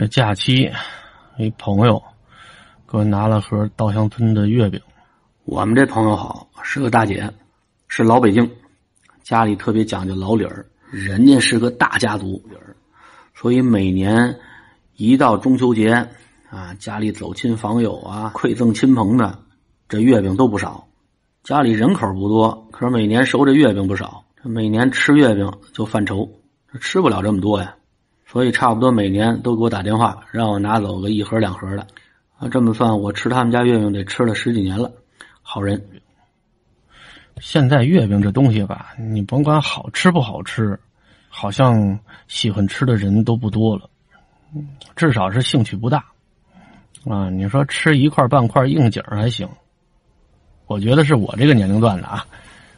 这假期，一朋友给我拿了盒稻香村的月饼。我们这朋友好，是个大姐，是老北京，家里特别讲究老理儿，人家是个大家族，所以每年一到中秋节啊，家里走亲访友啊，馈赠亲朋的，这月饼都不少。家里人口不多，可是每年收这月饼不少，这每年吃月饼就犯愁，吃不了这么多呀。所以差不多每年都给我打电话，让我拿走个一盒两盒的。啊，这么算，我吃他们家月饼得吃了十几年了。好人，现在月饼这东西吧，你甭管好吃不好吃，好像喜欢吃的人都不多了，至少是兴趣不大。啊，你说吃一块半块应景还行，我觉得是我这个年龄段的啊，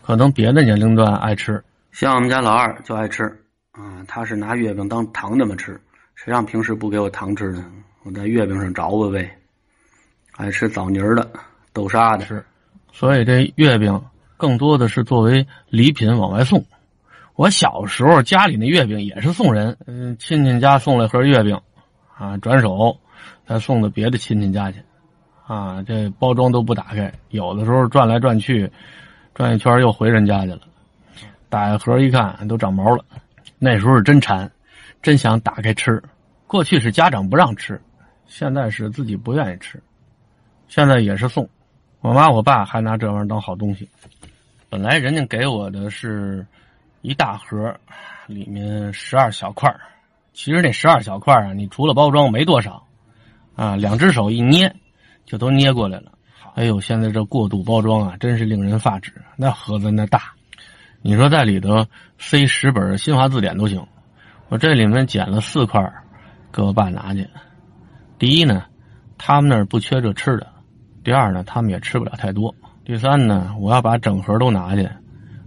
可能别的年龄段爱吃，像我们家老二就爱吃。啊，他是拿月饼当糖那么吃，谁让平时不给我糖吃呢？我在月饼上找吧呗。爱吃枣泥的、豆沙的，是，所以这月饼更多的是作为礼品往外送。我小时候家里那月饼也是送人，嗯，亲戚家送了盒月饼，啊，转手再送到别的亲戚家去，啊，这包装都不打开，有的时候转来转去，转一圈又回人家去了，打开盒一看，都长毛了。那时候是真馋，真想打开吃。过去是家长不让吃，现在是自己不愿意吃。现在也是送，我妈我爸还拿这玩意儿当好东西。本来人家给我的是一大盒，里面十二小块其实那十二小块啊，你除了包装没多少，啊，两只手一捏就都捏过来了。哎呦，现在这过度包装啊，真是令人发指。那盒子那大。你说在里头塞十本新华字典都行，我这里面捡了四块，给我爸拿去。第一呢，他们那儿不缺这吃的；第二呢，他们也吃不了太多；第三呢，我要把整盒都拿去，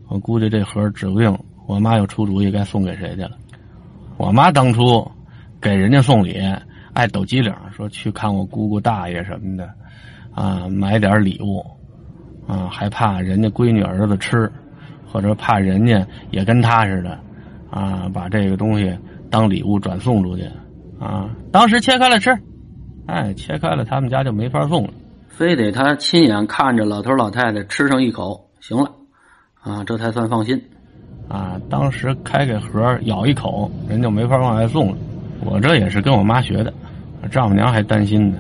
我估计这盒指不定我妈又出主意该送给谁去了。我妈当初给人家送礼，爱抖机灵，说去看我姑姑大爷什么的，啊，买点礼物，啊，还怕人家闺女儿子吃。或者怕人家也跟他似的，啊，把这个东西当礼物转送出去，啊，当时切开了吃，哎，切开了他们家就没法送了，非得他亲眼看着老头老太太吃上一口，行了，啊，这才算放心，啊，当时开开盒咬一口，人就没法往外送了。我这也是跟我妈学的，丈母娘还担心呢，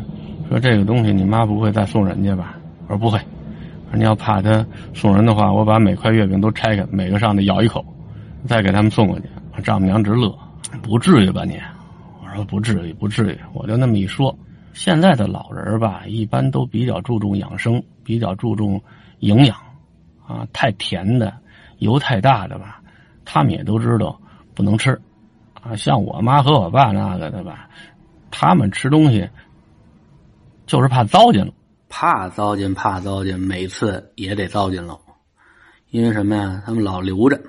说这个东西你妈不会再送人家吧？我说不会。你要怕他送人的话，我把每块月饼都拆开，每个上的咬一口，再给他们送过去。丈母娘直乐，不至于吧你？我说不至于，不至于。我就那么一说。现在的老人吧，一般都比较注重养生，比较注重营养，啊，太甜的、油太大的吧，他们也都知道不能吃。啊，像我妈和我爸那个的吧，他们吃东西就是怕糟践了。怕糟践，怕糟践，每次也得糟践喽。因为什么呀？他们老留着，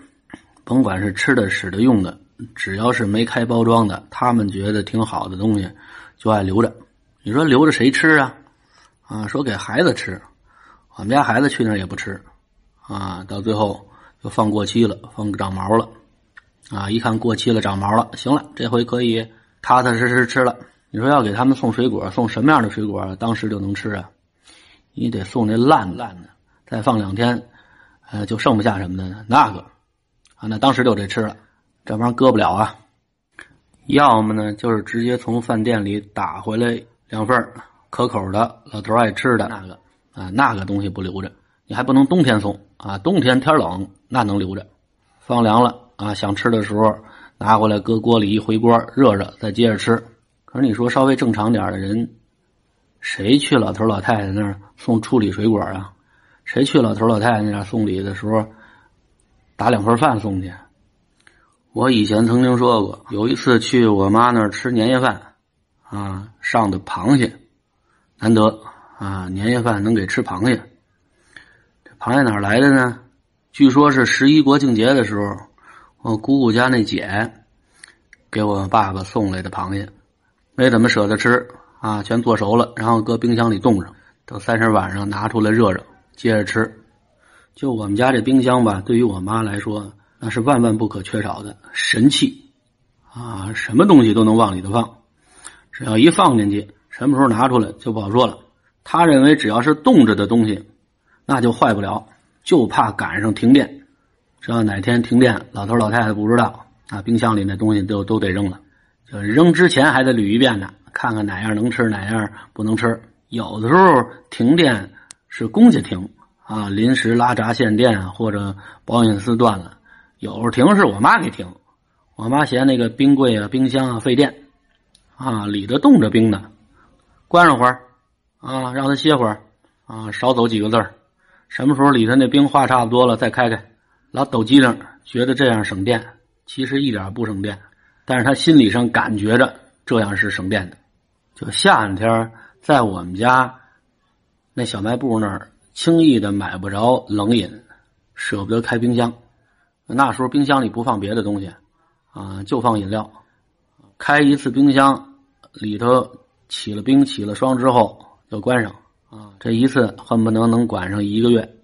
甭管是吃的、使的、用的，只要是没开包装的，他们觉得挺好的东西，就爱留着。你说留着谁吃啊？啊，说给孩子吃，我们家孩子去那也不吃，啊，到最后就放过期了，放长毛了，啊，一看过期了，长毛了，行了，这回可以踏踏实实吃了。你说要给他们送水果，送什么样的水果，当时就能吃啊？你得送那烂烂的，再放两天，呃，就剩不下什么的那个，啊，那当时就得吃了，这玩意儿搁不了啊。要么呢，就是直接从饭店里打回来两份可口的，老头爱吃的那个，啊，那个东西不留着，你还不能冬天送啊，冬天天冷那能留着，放凉了啊，想吃的时候拿回来搁锅里一回锅热热，再接着吃。可是你说稍微正常点的人。谁去老头老太太那儿送处理水果啊？谁去老头老太太那儿送礼的时候，打两份饭送去？我以前曾经说过，有一次去我妈那儿吃年夜饭，啊，上的螃蟹，难得啊，年夜饭能给吃螃蟹。这螃蟹哪来的呢？据说是十一国庆节的时候，我姑姑家那姐给我爸爸送来的螃蟹，没怎么舍得吃。啊，全做熟了，然后搁冰箱里冻上，等三十晚上拿出来热热，接着吃。就我们家这冰箱吧，对于我妈来说，那是万万不可缺少的神器啊！什么东西都能往里头放，只要一放进去，什么时候拿出来就不好说了。他认为只要是冻着的东西，那就坏不了，就怕赶上停电。只要哪天停电，老头老太太不知道，啊，冰箱里那东西都都得扔了。就扔之前还得捋一遍呢，看看哪样能吃，哪样不能吃。有的时候停电是公家停啊，临时拉闸限电或者保险丝断了，有时候停是我妈给停。我妈嫌那个冰柜啊、冰箱啊费电，啊，里头冻着冰呢，关上会儿，啊，让它歇会儿，啊，少走几个字什么时候里头那冰化差不多了再开开，老抖机灵，觉得这样省电，其实一点不省电。但是他心理上感觉着这样是省电的。就夏天在我们家那小卖部那儿，轻易的买不着冷饮，舍不得开冰箱。那时候冰箱里不放别的东西，啊，就放饮料。开一次冰箱，里头起了冰、起了霜之后就关上，啊，这一次恨不能能管上一个月，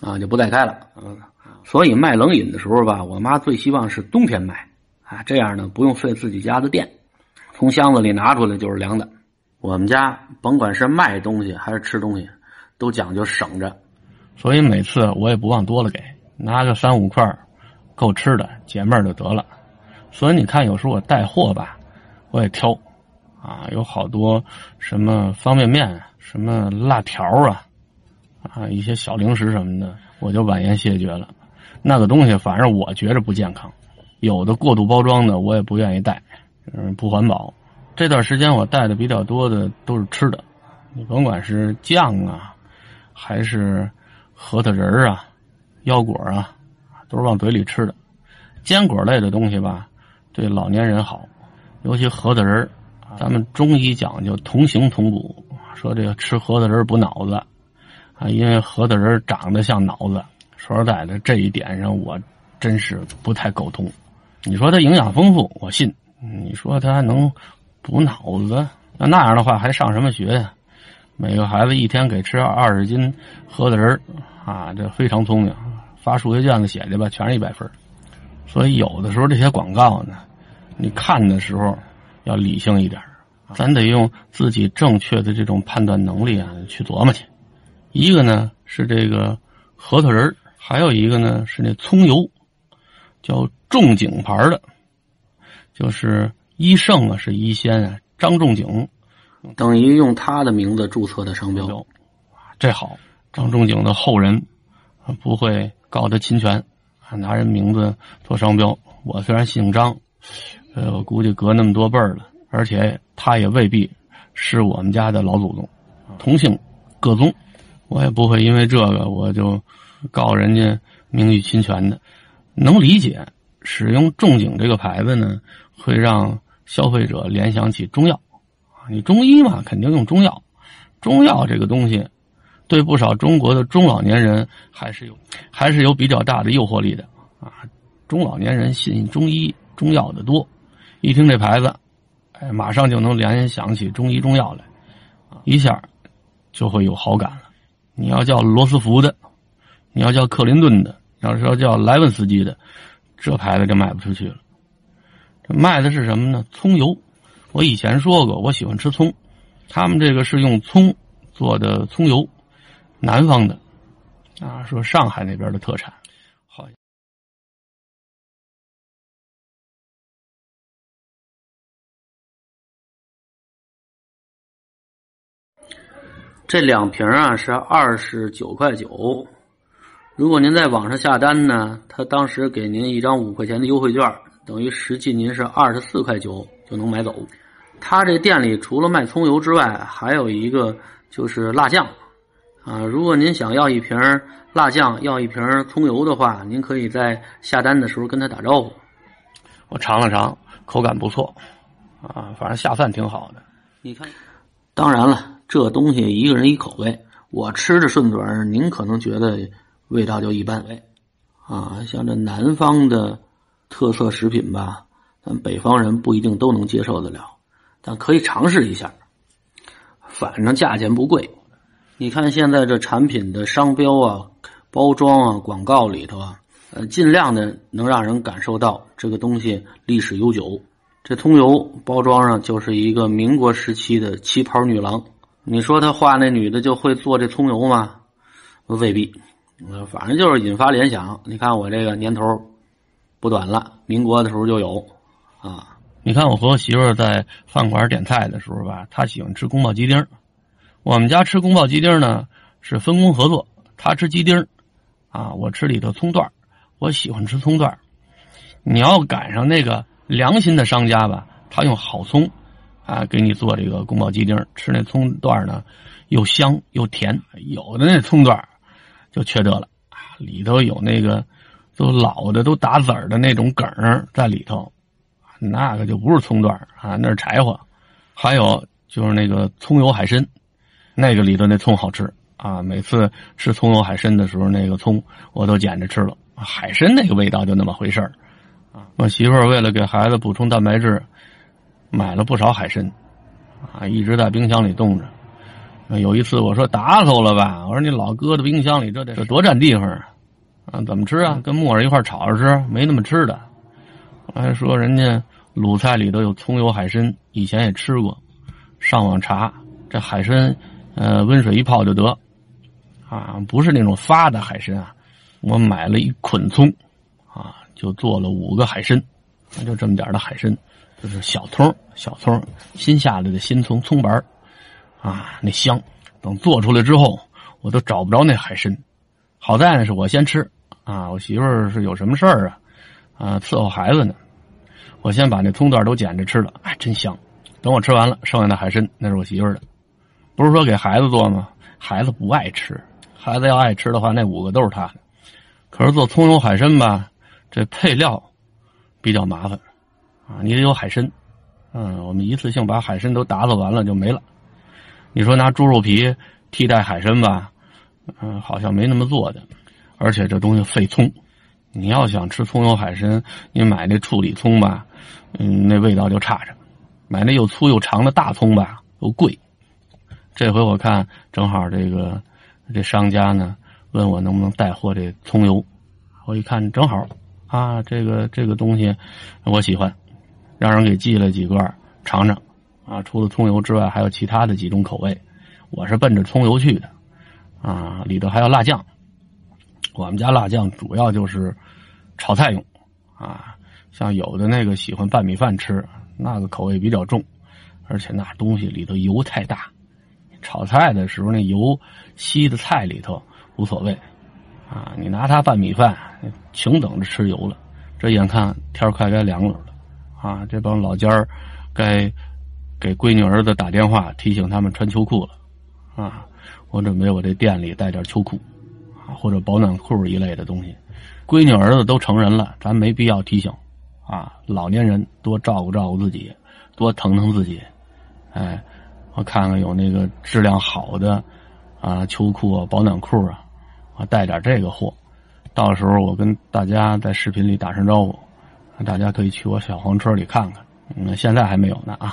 啊，就不再开了。所以卖冷饮的时候吧，我妈最希望是冬天卖。啊，这样呢不用费自己家的电，从箱子里拿出来就是凉的。我们家甭管是卖东西还是吃东西，都讲究省着，所以每次我也不往多了给，拿个三五块够吃的解闷就得了。所以你看，有时候我带货吧，我也挑，啊，有好多什么方便面、什么辣条啊，啊，一些小零食什么的，我就婉言谢绝了。那个东西反正我觉着不健康。有的过度包装的，我也不愿意带，嗯，不环保。这段时间我带的比较多的都是吃的，你甭管是酱啊，还是核桃仁儿啊、腰果啊，都是往嘴里吃的。坚果类的东西吧，对老年人好，尤其核桃仁儿。咱们中医讲究同形同补，说这个吃核桃仁补脑子啊，因为核桃仁长得像脑子。说实在的，这一点上我真是不太沟通。你说它营养丰富，我信。你说它能补脑子，那那样的话还上什么学呀？每个孩子一天给吃二十斤核桃仁啊，这非常聪明。发数学卷子写的吧，全是一百分。所以有的时候这些广告呢，你看的时候要理性一点咱得用自己正确的这种判断能力啊去琢磨去。一个呢是这个核桃仁还有一个呢是那葱油，叫。仲景牌的，就是医圣啊，是医仙啊，张仲景，等于用他的名字注册的商标，这好，张仲景的后人不会告他侵权，拿人名字做商标。我虽然姓张，呃，我估计隔那么多辈儿了，而且他也未必是我们家的老祖宗，同姓各宗，我也不会因为这个我就告人家名誉侵权的，能理解。使用仲景这个牌子呢，会让消费者联想起中药啊。你中医嘛，肯定用中药。中药这个东西，对不少中国的中老年人还是有还是有比较大的诱惑力的啊。中老年人信中医中药的多，一听这牌子，哎，马上就能联想起中医中药来，一下就会有好感了。你要叫罗斯福的，你要叫克林顿的，要是要叫莱文斯基的。这牌子就卖不出去了。这卖的是什么呢？葱油。我以前说过，我喜欢吃葱。他们这个是用葱做的葱油，南方的啊，说上海那边的特产。好，这两瓶啊是二十九块九。如果您在网上下单呢，他当时给您一张五块钱的优惠券，等于实际您是二十四块九就能买走。他这店里除了卖葱油之外，还有一个就是辣酱，啊，如果您想要一瓶辣酱，要一瓶葱油的话，您可以在下单的时候跟他打招呼。我尝了尝，口感不错，啊，反正下饭挺好的。你看，当然了，这东西一个人一口味，我吃着顺嘴儿，您可能觉得。味道就一般哎，啊，像这南方的特色食品吧，咱北方人不一定都能接受得了，但可以尝试一下。反正价钱不贵，你看现在这产品的商标啊、包装啊、广告里头啊，呃，尽量的能让人感受到这个东西历史悠久，这葱油包装上就是一个民国时期的旗袍女郎。你说他画那女的就会做这葱油吗？未必，嗯反正就是引发联想。你看我这个年头不短了，民国的时候就有啊。你看我和我媳妇在饭馆点菜的时候吧，她喜欢吃宫保鸡丁我们家吃宫保鸡丁呢是分工合作，她吃鸡丁啊，我吃里头葱段我喜欢吃葱段你要赶上那个良心的商家吧，他用好葱。啊，给你做这个宫保鸡丁，吃那葱段呢，又香又甜。有的那葱段就缺德了啊，里头有那个都老的都打籽儿的那种梗在里头，那个就不是葱段啊，那是柴火。还有就是那个葱油海参，那个里头那葱好吃啊。每次吃葱油海参的时候，那个葱我都捡着吃了。海参那个味道就那么回事啊。我媳妇儿为了给孩子补充蛋白质。买了不少海参，啊，一直在冰箱里冻着。有一次我说打扫了吧，我说你老搁在冰箱里，这得这多占地方啊！怎么吃啊？跟木耳一块炒着吃，没那么吃的。还说人家鲁菜里头有葱油海参，以前也吃过。上网查这海参，呃，温水一泡就得，啊，不是那种发的海参啊。我买了一捆葱，啊，就做了五个海参，就这么点的海参。就是小葱，小葱新下来的新葱，葱白啊，那香。等做出来之后，我都找不着那海参。好在呢，是我先吃啊。我媳妇儿是有什么事儿啊？啊，伺候孩子呢。我先把那葱段都捡着吃了，哎，真香。等我吃完了，剩下的海参那是我媳妇儿的。不是说给孩子做吗？孩子不爱吃，孩子要爱吃的话，那五个都是他的。可是做葱油海参吧，这配料比较麻烦。啊，你得有海参，嗯，我们一次性把海参都打扫完了就没了。你说拿猪肉皮替代海参吧，嗯，好像没那么做的，而且这东西费葱。你要想吃葱油海参，你买那处理葱吧，嗯，那味道就差着。买那又粗又长的大葱吧，又贵。这回我看正好这个这商家呢问我能不能带货这葱油，我一看正好啊，这个这个东西我喜欢。让人给寄了几罐尝尝，啊，除了葱油之外，还有其他的几种口味。我是奔着葱油去的，啊，里头还有辣酱。我们家辣酱主要就是炒菜用，啊，像有的那个喜欢拌米饭吃，那个口味比较重，而且那东西里头油太大。炒菜的时候那油吸的菜里头无所谓，啊，你拿它拌米饭，请等着吃油了。这眼看天快该凉了。啊，这帮老家儿该给闺女儿子打电话提醒他们穿秋裤了。啊，我准备我这店里带点秋裤，啊或者保暖裤一类的东西。闺女儿子都成人了，咱没必要提醒。啊，老年人多照顾照顾自己，多疼疼自己。哎，我看看有那个质量好的啊秋裤啊保暖裤啊，我带点这个货。到时候我跟大家在视频里打声招呼。大家可以去我小黄车里看看，嗯，现在还没有呢啊。